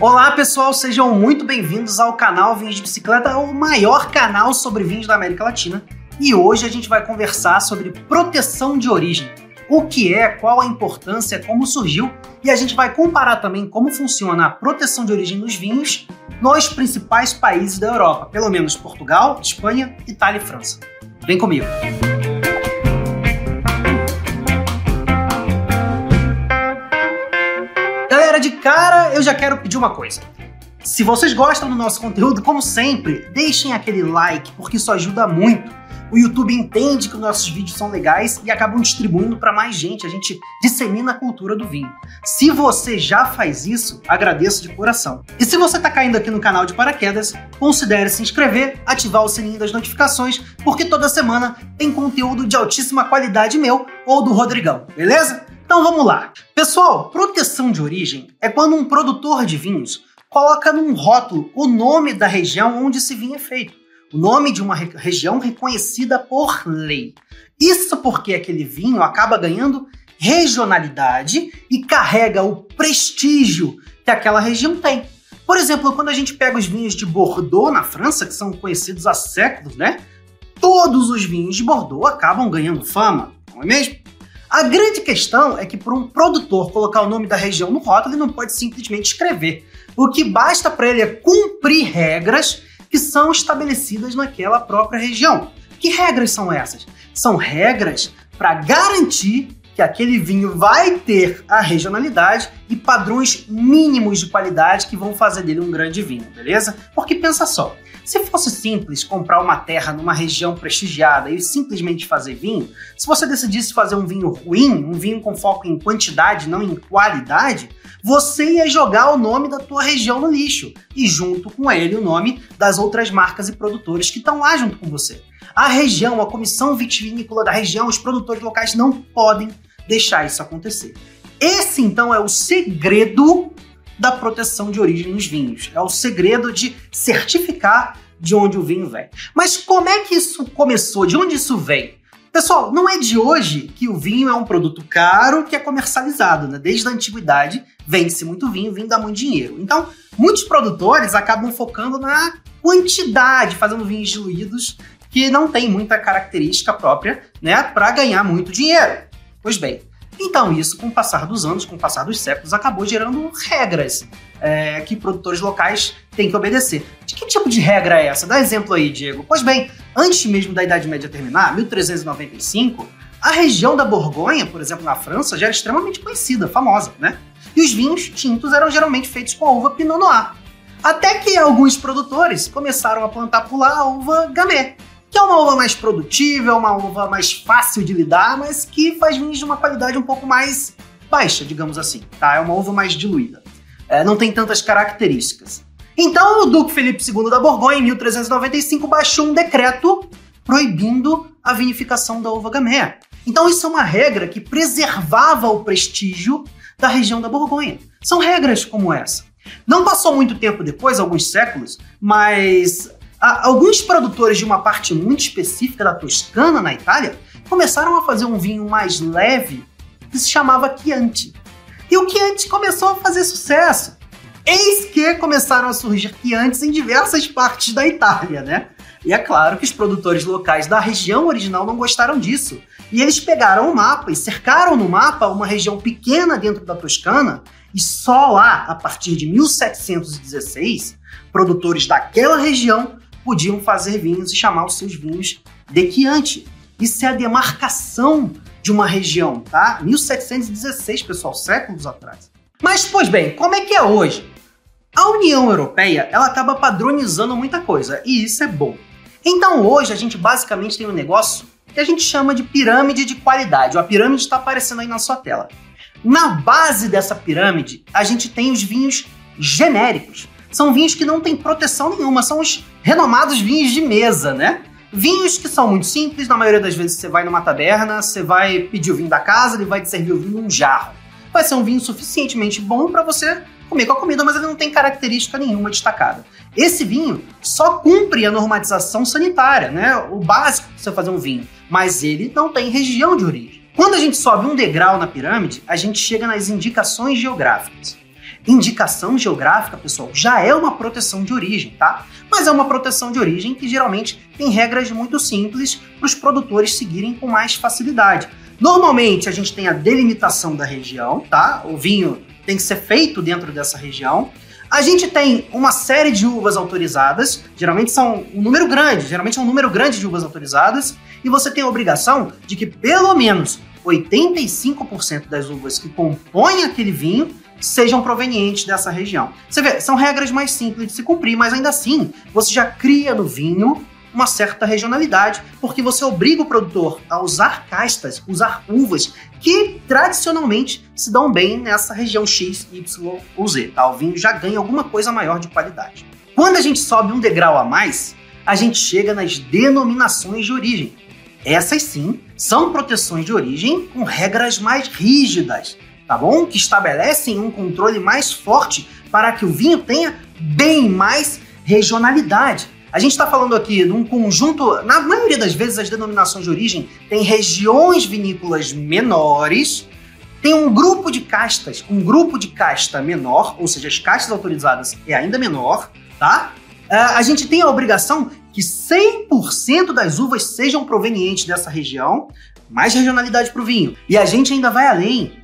Olá pessoal, sejam muito bem-vindos ao canal Vinhos de Bicicleta, o maior canal sobre vinhos da América Latina. E hoje a gente vai conversar sobre proteção de origem. O que é, qual a importância, como surgiu, e a gente vai comparar também como funciona a proteção de origem dos vinhos nos principais países da Europa, pelo menos Portugal, Espanha, Itália e França. Vem comigo! Cara, eu já quero pedir uma coisa. Se vocês gostam do nosso conteúdo, como sempre, deixem aquele like, porque isso ajuda muito. O YouTube entende que os nossos vídeos são legais e acabam distribuindo para mais gente. A gente dissemina a cultura do vinho. Se você já faz isso, agradeço de coração. E se você está caindo aqui no canal de paraquedas, considere se inscrever, ativar o sininho das notificações, porque toda semana tem conteúdo de altíssima qualidade meu ou do Rodrigão, beleza? Então vamos lá. Pessoal, proteção de origem é quando um produtor de vinhos coloca num rótulo o nome da região onde esse vinho é feito. O nome de uma re região reconhecida por lei. Isso porque aquele vinho acaba ganhando regionalidade e carrega o prestígio que aquela região tem. Por exemplo, quando a gente pega os vinhos de Bordeaux na França, que são conhecidos há séculos, né? Todos os vinhos de Bordeaux acabam ganhando fama, não é mesmo? A grande questão é que para um produtor colocar o nome da região no rótulo, ele não pode simplesmente escrever. O que basta para ele é cumprir regras que são estabelecidas naquela própria região. Que regras são essas? São regras para garantir que aquele vinho vai ter a regionalidade e padrões mínimos de qualidade que vão fazer dele um grande vinho, beleza? Porque pensa só, se fosse simples comprar uma terra numa região prestigiada e simplesmente fazer vinho, se você decidisse fazer um vinho ruim, um vinho com foco em quantidade, não em qualidade, você ia jogar o nome da tua região no lixo e junto com ele o nome das outras marcas e produtores que estão lá junto com você. A região, a comissão vitivinícola da região, os produtores locais não podem deixar isso acontecer. Esse então é o segredo da proteção de origem nos vinhos. É o segredo de certificar de onde o vinho vem. Mas como é que isso começou? De onde isso vem? Pessoal, não é de hoje que o vinho é um produto caro que é comercializado, né? Desde a antiguidade vende-se muito vinho, vinho dá muito dinheiro. Então, muitos produtores acabam focando na quantidade, fazendo vinhos diluídos que não tem muita característica própria, né, para ganhar muito dinheiro. Pois bem, então, isso, com o passar dos anos, com o passar dos séculos, acabou gerando regras é, que produtores locais têm que obedecer. De que tipo de regra é essa? Dá exemplo aí, Diego. Pois bem, antes mesmo da Idade Média terminar, 1395, a região da Borgonha, por exemplo, na França, já era extremamente conhecida, famosa, né? E os vinhos tintos eram geralmente feitos com a uva Pinot Noir. Até que alguns produtores começaram a plantar por lá a uva Gamay, que é uma uva mais produtiva, é uma uva mais fácil de lidar, mas que faz vinhos de uma qualidade um pouco mais baixa, digamos assim, tá? É uma uva mais diluída. É, não tem tantas características. Então, o Duque Felipe II da Borgonha, em 1395, baixou um decreto proibindo a vinificação da uva gamay. Então, isso é uma regra que preservava o prestígio da região da Borgonha. São regras como essa. Não passou muito tempo depois, alguns séculos, mas alguns produtores de uma parte muito específica da Toscana, na Itália, começaram a fazer um vinho mais leve que se chamava Chianti. E o Chianti começou a fazer sucesso. Eis que começaram a surgir Chiantis em diversas partes da Itália, né? E é claro que os produtores locais da região original não gostaram disso. E eles pegaram o mapa e cercaram no mapa uma região pequena dentro da Toscana, e só lá, a partir de 1716, produtores daquela região podiam fazer vinhos e chamar os seus vinhos de Chianti. Isso é a demarcação de uma região, tá? 1716, pessoal, séculos atrás. Mas, pois bem, como é que é hoje? A União Europeia, ela acaba padronizando muita coisa, e isso é bom. Então, hoje, a gente basicamente tem um negócio que a gente chama de pirâmide de qualidade. A pirâmide está aparecendo aí na sua tela. Na base dessa pirâmide, a gente tem os vinhos genéricos, são vinhos que não têm proteção nenhuma, são os renomados vinhos de mesa, né? Vinhos que são muito simples, na maioria das vezes você vai numa taberna, você vai pedir o vinho da casa, ele vai te servir o vinho num jarro. Vai ser um vinho suficientemente bom para você comer com a comida, mas ele não tem característica nenhuma destacada. Esse vinho só cumpre a normatização sanitária, né? O básico para você fazer um vinho, mas ele não tem região de origem. Quando a gente sobe um degrau na pirâmide, a gente chega nas indicações geográficas. Indicação geográfica, pessoal, já é uma proteção de origem, tá? Mas é uma proteção de origem que geralmente tem regras muito simples para os produtores seguirem com mais facilidade. Normalmente a gente tem a delimitação da região, tá? O vinho tem que ser feito dentro dessa região. A gente tem uma série de uvas autorizadas, geralmente são um número grande, geralmente é um número grande de uvas autorizadas, e você tem a obrigação de que pelo menos 85% das uvas que compõem aquele vinho sejam provenientes dessa região. Você vê, são regras mais simples de se cumprir, mas ainda assim você já cria no vinho uma certa regionalidade, porque você obriga o produtor a usar castas, usar uvas que tradicionalmente se dão bem nessa região X, Y ou Z. Tá? O vinho já ganha alguma coisa maior de qualidade. Quando a gente sobe um degrau a mais, a gente chega nas denominações de origem. Essas sim são proteções de origem com regras mais rígidas, tá bom? Que estabelecem um controle mais forte para que o vinho tenha bem mais regionalidade. A gente está falando aqui de um conjunto, na maioria das vezes as denominações de origem têm regiões vinícolas menores, tem um grupo de castas, um grupo de casta menor, ou seja, as castas autorizadas é ainda menor, tá? Uh, a gente tem a obrigação que 100% das uvas sejam provenientes dessa região, mais regionalidade para o vinho. E a gente ainda vai além.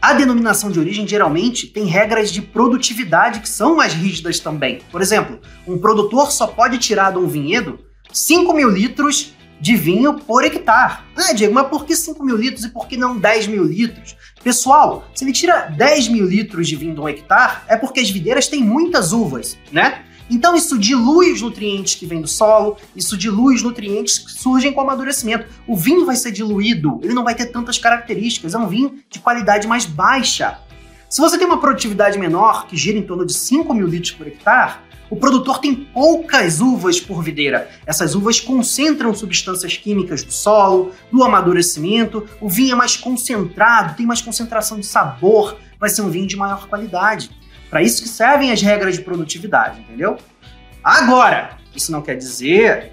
A denominação de origem geralmente tem regras de produtividade que são mais rígidas também. Por exemplo, um produtor só pode tirar de um vinhedo 5 mil litros de vinho por hectare. Ah, Diego, mas por que 5 mil litros e por que não 10 mil litros? Pessoal, se ele tira 10 mil litros de vinho de um hectare, é porque as videiras têm muitas uvas, né? Então isso dilui os nutrientes que vêm do solo, isso dilui os nutrientes que surgem com o amadurecimento. O vinho vai ser diluído, ele não vai ter tantas características, é um vinho de qualidade mais baixa. Se você tem uma produtividade menor, que gira em torno de 5 mil litros por hectare, o produtor tem poucas uvas por videira. Essas uvas concentram substâncias químicas do solo, do amadurecimento. O vinho é mais concentrado, tem mais concentração de sabor, vai ser um vinho de maior qualidade. Para isso que servem as regras de produtividade, entendeu? Agora, isso não quer dizer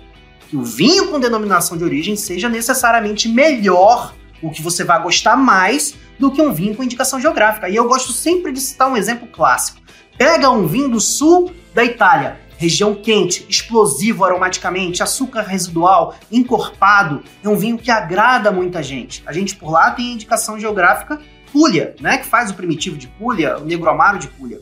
que o vinho com denominação de origem seja necessariamente melhor, o que você vai gostar mais do que um vinho com indicação geográfica. E eu gosto sempre de citar um exemplo clássico. Pega um vinho do sul da Itália, região quente, explosivo aromaticamente, açúcar residual, encorpado, é um vinho que agrada muita gente. A gente por lá tem indicação geográfica Puglia, né, que faz o primitivo de Puglia, o negro amaro de Puglia.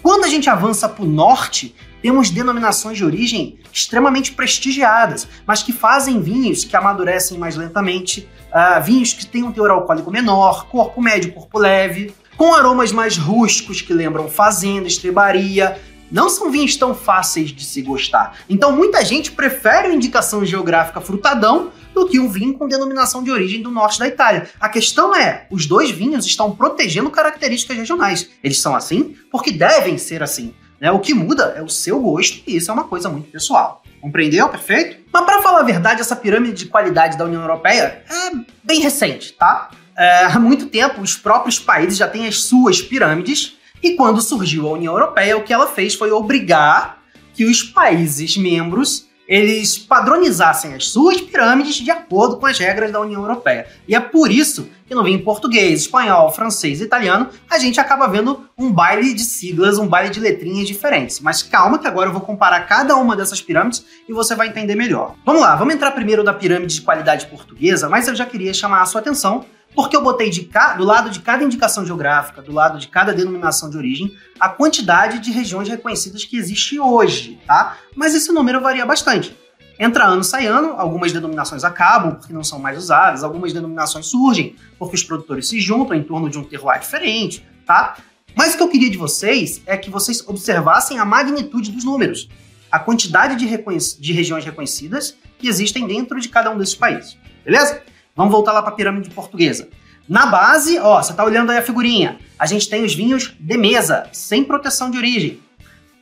Quando a gente avança para o norte, temos denominações de origem extremamente prestigiadas, mas que fazem vinhos que amadurecem mais lentamente, uh, vinhos que têm um teor alcoólico menor, corpo médio, corpo leve, com aromas mais rústicos que lembram fazenda, estrebaria, não são vinhos tão fáceis de se gostar. Então muita gente prefere a indicação geográfica frutadão do que um vinho com denominação de origem do norte da Itália. A questão é, os dois vinhos estão protegendo características regionais. Eles são assim porque devem ser assim. Né? O que muda é o seu gosto e isso é uma coisa muito pessoal. Compreendeu? Perfeito? Mas para falar a verdade, essa pirâmide de qualidade da União Europeia é bem recente, tá? É, há muito tempo, os próprios países já têm as suas pirâmides e quando surgiu a União Europeia, o que ela fez foi obrigar que os países membros eles padronizassem as suas pirâmides de acordo com as regras da União Europeia. E é por isso que no vinho português, espanhol, francês italiano, a gente acaba vendo um baile de siglas, um baile de letrinhas diferentes. Mas calma que agora eu vou comparar cada uma dessas pirâmides e você vai entender melhor. Vamos lá, vamos entrar primeiro da pirâmide de qualidade portuguesa, mas eu já queria chamar a sua atenção porque eu botei de ca... do lado de cada indicação geográfica, do lado de cada denominação de origem, a quantidade de regiões reconhecidas que existe hoje, tá? Mas esse número varia bastante. Entra ano, sai ano, algumas denominações acabam porque não são mais usadas, algumas denominações surgem porque os produtores se juntam em torno de um terroir diferente, tá? Mas o que eu queria de vocês é que vocês observassem a magnitude dos números, a quantidade de, de regiões reconhecidas que existem dentro de cada um desses países, beleza? Vamos voltar lá para a pirâmide portuguesa. Na base, ó, você está olhando aí a figurinha. A gente tem os vinhos de mesa, sem proteção de origem.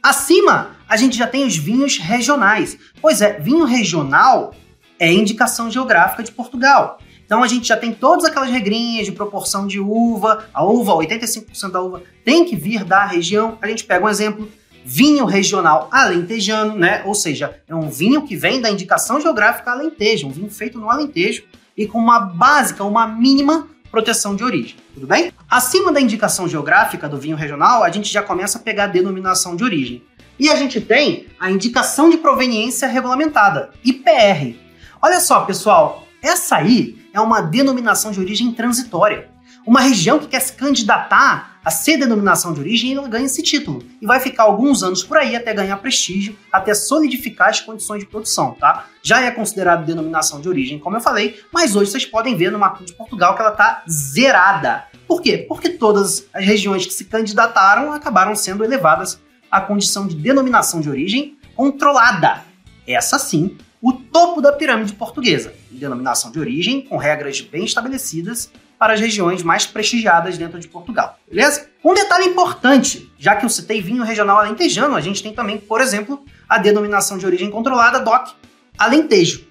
Acima, a gente já tem os vinhos regionais. Pois é, vinho regional é indicação geográfica de Portugal. Então a gente já tem todas aquelas regrinhas de proporção de uva, a uva, 85% da uva tem que vir da região. A gente pega um exemplo, vinho regional alentejano, né? Ou seja, é um vinho que vem da indicação geográfica alentejo, um vinho feito no alentejo e com uma básica, uma mínima proteção de origem, tudo bem? Acima da indicação geográfica do vinho regional, a gente já começa a pegar a denominação de origem. E a gente tem a indicação de proveniência regulamentada, IPR. Olha só, pessoal, essa aí é uma denominação de origem transitória. Uma região que quer se candidatar a ser denominação de origem, ela ganha esse título e vai ficar alguns anos por aí até ganhar prestígio, até solidificar as condições de produção, tá? Já é considerado denominação de origem, como eu falei, mas hoje vocês podem ver no mapa de Portugal que ela está zerada. Por quê? Porque todas as regiões que se candidataram acabaram sendo elevadas à condição de denominação de origem controlada. Essa sim, o topo da pirâmide portuguesa, denominação de origem com regras bem estabelecidas para as regiões mais prestigiadas dentro de Portugal, beleza? Um detalhe importante, já que eu citei vinho regional alentejano, a gente tem também, por exemplo, a denominação de origem controlada DOC Alentejo.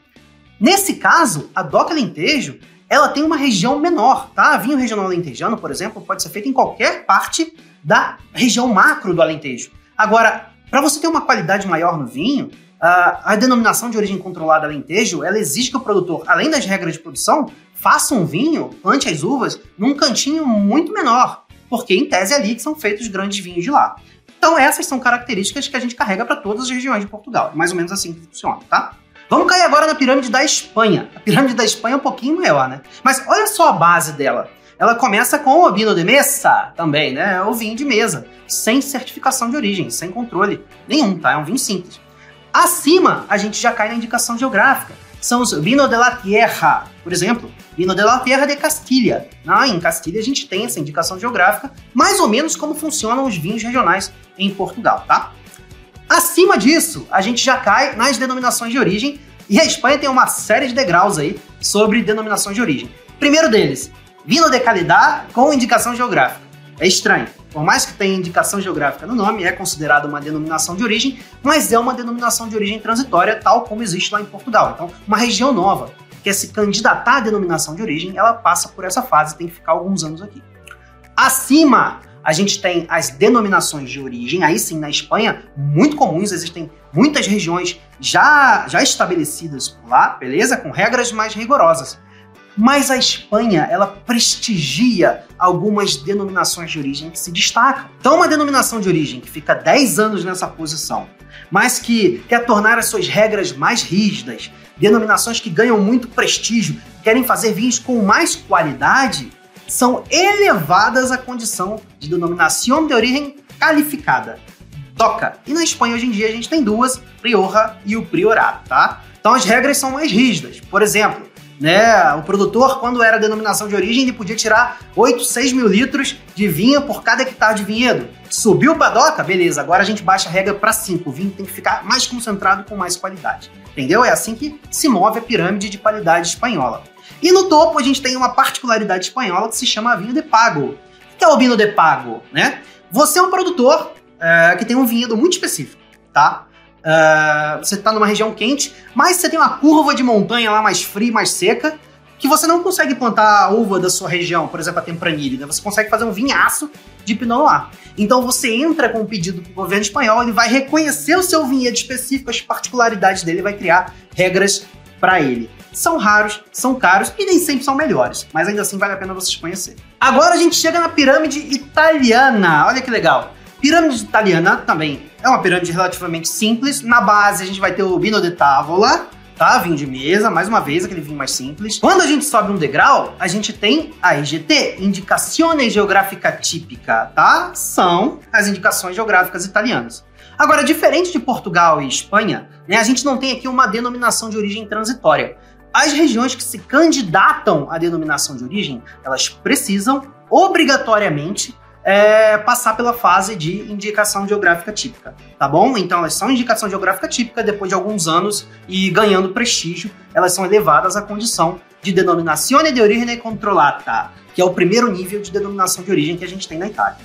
Nesse caso, a DOC Alentejo, ela tem uma região menor, tá? Vinho regional alentejano, por exemplo, pode ser feito em qualquer parte da região macro do Alentejo. Agora, para você ter uma qualidade maior no vinho, a, a denominação de origem controlada alentejo, ela exige que o produtor, além das regras de produção, faça um vinho, plante as uvas, num cantinho muito menor, porque em tese é ali que são feitos os grandes vinhos de lá. Então essas são características que a gente carrega para todas as regiões de Portugal. É mais ou menos assim que funciona, tá? Vamos cair agora na pirâmide da Espanha. A pirâmide da Espanha é um pouquinho maior, né? Mas olha só a base dela. Ela começa com o vino de mesa também, né? O vinho de mesa, sem certificação de origem, sem controle nenhum, tá? É um vinho simples. Acima, a gente já cai na indicação geográfica. São os vino de la tierra, por exemplo, vino de la tierra de Castilha. Ah, em Castilha a gente tem essa indicação geográfica, mais ou menos como funcionam os vinhos regionais em Portugal, tá? Acima disso, a gente já cai nas denominações de origem, e a Espanha tem uma série de degraus aí sobre denominações de origem. Primeiro deles, vino de qualidade com indicação geográfica. É estranho. Por mais que tenha indicação geográfica no nome, é considerado uma denominação de origem, mas é uma denominação de origem transitória, tal como existe lá em Portugal. Então, uma região nova quer se candidatar à denominação de origem, ela passa por essa fase, tem que ficar alguns anos aqui. Acima, a gente tem as denominações de origem, aí sim, na Espanha, muito comuns, existem muitas regiões já, já estabelecidas por lá, beleza? Com regras mais rigorosas. Mas a Espanha, ela prestigia algumas denominações de origem que se destacam. Então, uma denominação de origem que fica 10 anos nessa posição, mas que quer tornar as suas regras mais rígidas, denominações que ganham muito prestígio, querem fazer vinhos com mais qualidade, são elevadas à condição de denominação de origem calificada, DOCA. E na Espanha hoje em dia a gente tem duas, Priorra e o Priorato, tá? Então as regras são mais rígidas. Por exemplo, né? O produtor, quando era denominação de origem, ele podia tirar 8, 6 mil litros de vinho por cada hectare de vinhedo. Subiu para doca, beleza, agora a gente baixa a regra para 5. O vinho tem que ficar mais concentrado com mais qualidade. Entendeu? É assim que se move a pirâmide de qualidade espanhola. E no topo a gente tem uma particularidade espanhola que se chama vinho de pago. O que é o vinho de pago? Né? Você é um produtor é, que tem um vinhedo muito específico, tá? Uh, você está numa região quente, mas você tem uma curva de montanha lá mais fria, mais seca, que você não consegue plantar a uva da sua região, por exemplo, a Tempranillo, né? Você consegue fazer um vinhaço de Pinot Noir. Então você entra com um pedido para o governo espanhol, ele vai reconhecer o seu vinhedo específico, as particularidades dele, vai criar regras para ele. São raros, são caros e nem sempre são melhores, mas ainda assim vale a pena vocês conhecerem. Agora a gente chega na pirâmide italiana. Olha que legal. Pirâmide italiana também é uma pirâmide relativamente simples. Na base a gente vai ter o vino de tavola, tá? Vinho de mesa, mais uma vez, aquele vinho mais simples. Quando a gente sobe um degrau, a gente tem a IGT, Indicazione Geográfica Típica, tá? São as indicações geográficas italianas. Agora, diferente de Portugal e Espanha, né, a gente não tem aqui uma denominação de origem transitória. As regiões que se candidatam à denominação de origem, elas precisam obrigatoriamente é, passar pela fase de indicação geográfica típica, tá bom? Então elas são indicação geográfica típica, depois de alguns anos e ganhando prestígio, elas são elevadas à condição de denominazione de origine controllata, que é o primeiro nível de denominação de origem que a gente tem na Itália.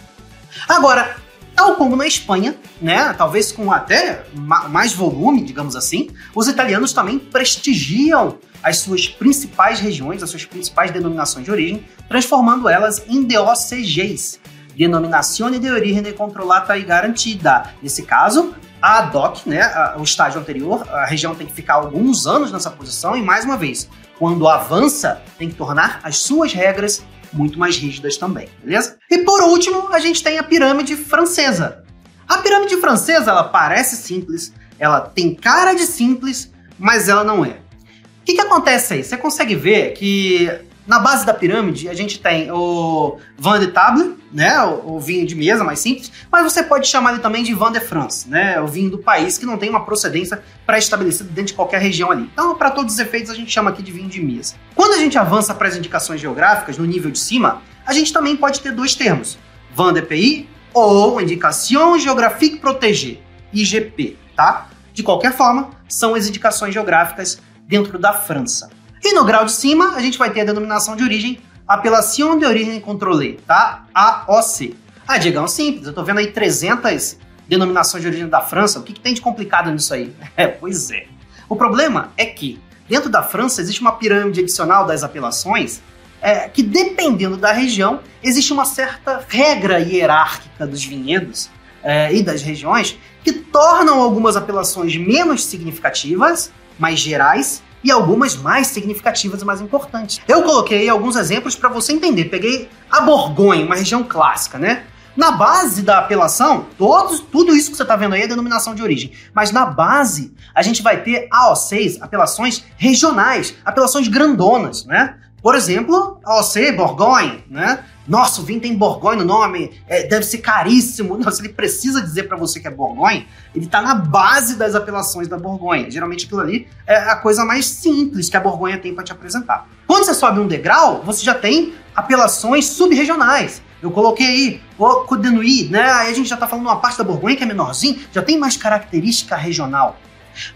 Agora, tal como na Espanha, né, talvez com até mais volume, digamos assim, os italianos também prestigiam as suas principais regiões, as suas principais denominações de origem, transformando elas em DOCGs, denominazione de origine controllata e garantida. Nesse caso, a DOC, né, o estágio anterior, a região tem que ficar alguns anos nessa posição e, mais uma vez, quando avança, tem que tornar as suas regras muito mais rígidas também, beleza? E por último, a gente tem a pirâmide francesa. A pirâmide francesa, ela parece simples, ela tem cara de simples, mas ela não é. O que, que acontece aí? Você consegue ver que na base da pirâmide, a gente tem o vin de table, né, o, o, vinho de mesa mais simples, mas você pode chamar ele também de vin de France, né, o vinho do país que não tem uma procedência pré-estabelecida dentro de qualquer região ali. Então, para todos os efeitos, a gente chama aqui de vinho de mesa. Quando a gente avança para as indicações geográficas, no nível de cima, a gente também pode ter dois termos, vin de pays ou Indication Géographique Protégée, IGP, tá? De qualquer forma, são as indicações geográficas dentro da França. E no grau de cima, a gente vai ter a denominação de origem Apelação de Origem Contrôlée, tá? AOC. Ah, Diegão, simples, eu tô vendo aí 300 denominações de origem da França, o que, que tem de complicado nisso aí? É, pois é. O problema é que, dentro da França, existe uma pirâmide adicional das apelações é, que, dependendo da região, existe uma certa regra hierárquica dos vinhedos é, e das regiões que tornam algumas apelações menos significativas, mais gerais, e algumas mais significativas e mais importantes. Eu coloquei alguns exemplos para você entender. Peguei a Borgonha, uma região clássica, né? Na base da apelação, todos, tudo isso que você está vendo aí é denominação de origem. Mas na base, a gente vai ter AO6, apelações regionais, apelações grandonas, né? Por exemplo, AOC, Borgonha, né? Nossa, o vinho tem Borgonha no nome, é, deve ser caríssimo. Não, se ele precisa dizer para você que é Borgonha, ele tá na base das apelações da Borgonha. Geralmente aquilo ali é a coisa mais simples que a Borgonha tem para te apresentar. Quando você sobe um degrau, você já tem apelações subregionais. Eu coloquei aí o Codenuí, né? Aí a gente já tá falando uma parte da Borgonha que é menorzinho, já tem mais característica regional.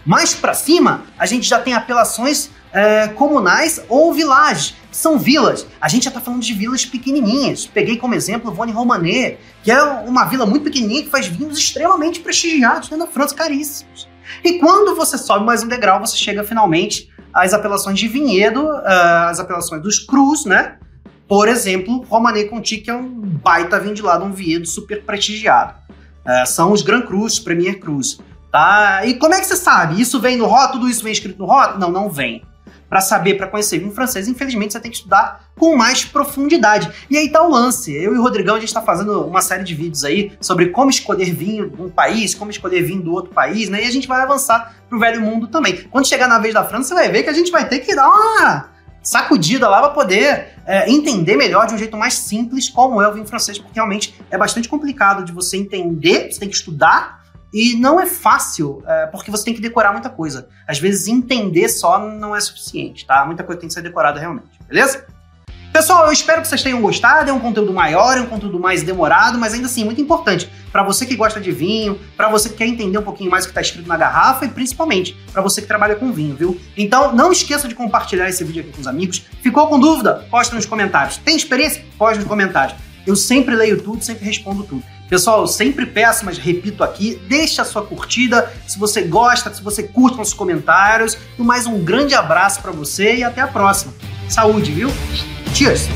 Mais para cima, a gente já tem apelações é, comunais ou village, são vilas. A gente já está falando de vilas pequenininhas. Peguei como exemplo Vonne Romanet, que é uma vila muito pequenininha que faz vinhos extremamente prestigiados da França, caríssimos. E quando você sobe mais um degrau, você chega finalmente às apelações de vinhedo, uh, as apelações dos crus, né? Por exemplo, Romanet Conti, que é um baita vinho de lá um vinhedo super prestigiado. Uh, são os Grand Crus, Premier Crus. Tá? E como é que você sabe? Isso vem no rótulo? Tudo isso vem escrito no rótulo? Não, não vem para saber, para conhecer vinho francês, infelizmente você tem que estudar com mais profundidade. E aí tá o lance. Eu e o Rodrigão, a gente está fazendo uma série de vídeos aí sobre como escolher vinho de um país, como escolher vinho do outro país, né? E a gente vai avançar pro velho mundo também. Quando chegar na vez da França, você vai ver que a gente vai ter que dar uma sacudida lá para poder é, entender melhor de um jeito mais simples como é o vinho francês, porque realmente é bastante complicado de você entender, você tem que estudar e não é fácil, é, porque você tem que decorar muita coisa. Às vezes, entender só não é suficiente, tá? Muita coisa tem que ser decorada realmente, beleza? Pessoal, eu espero que vocês tenham gostado. É um conteúdo maior, é um conteúdo mais demorado, mas ainda assim muito importante para você que gosta de vinho, para você que quer entender um pouquinho mais o que está escrito na garrafa e principalmente para você que trabalha com vinho, viu? Então não esqueça de compartilhar esse vídeo aqui com os amigos. Ficou com dúvida? Posta nos comentários. Tem experiência? Posta nos comentários. Eu sempre leio tudo, sempre respondo tudo. Pessoal, eu sempre peço, mas repito aqui, deixa a sua curtida, se você gosta, se você curte nossos comentários. E mais um grande abraço para você e até a próxima. Saúde, viu? Cheers!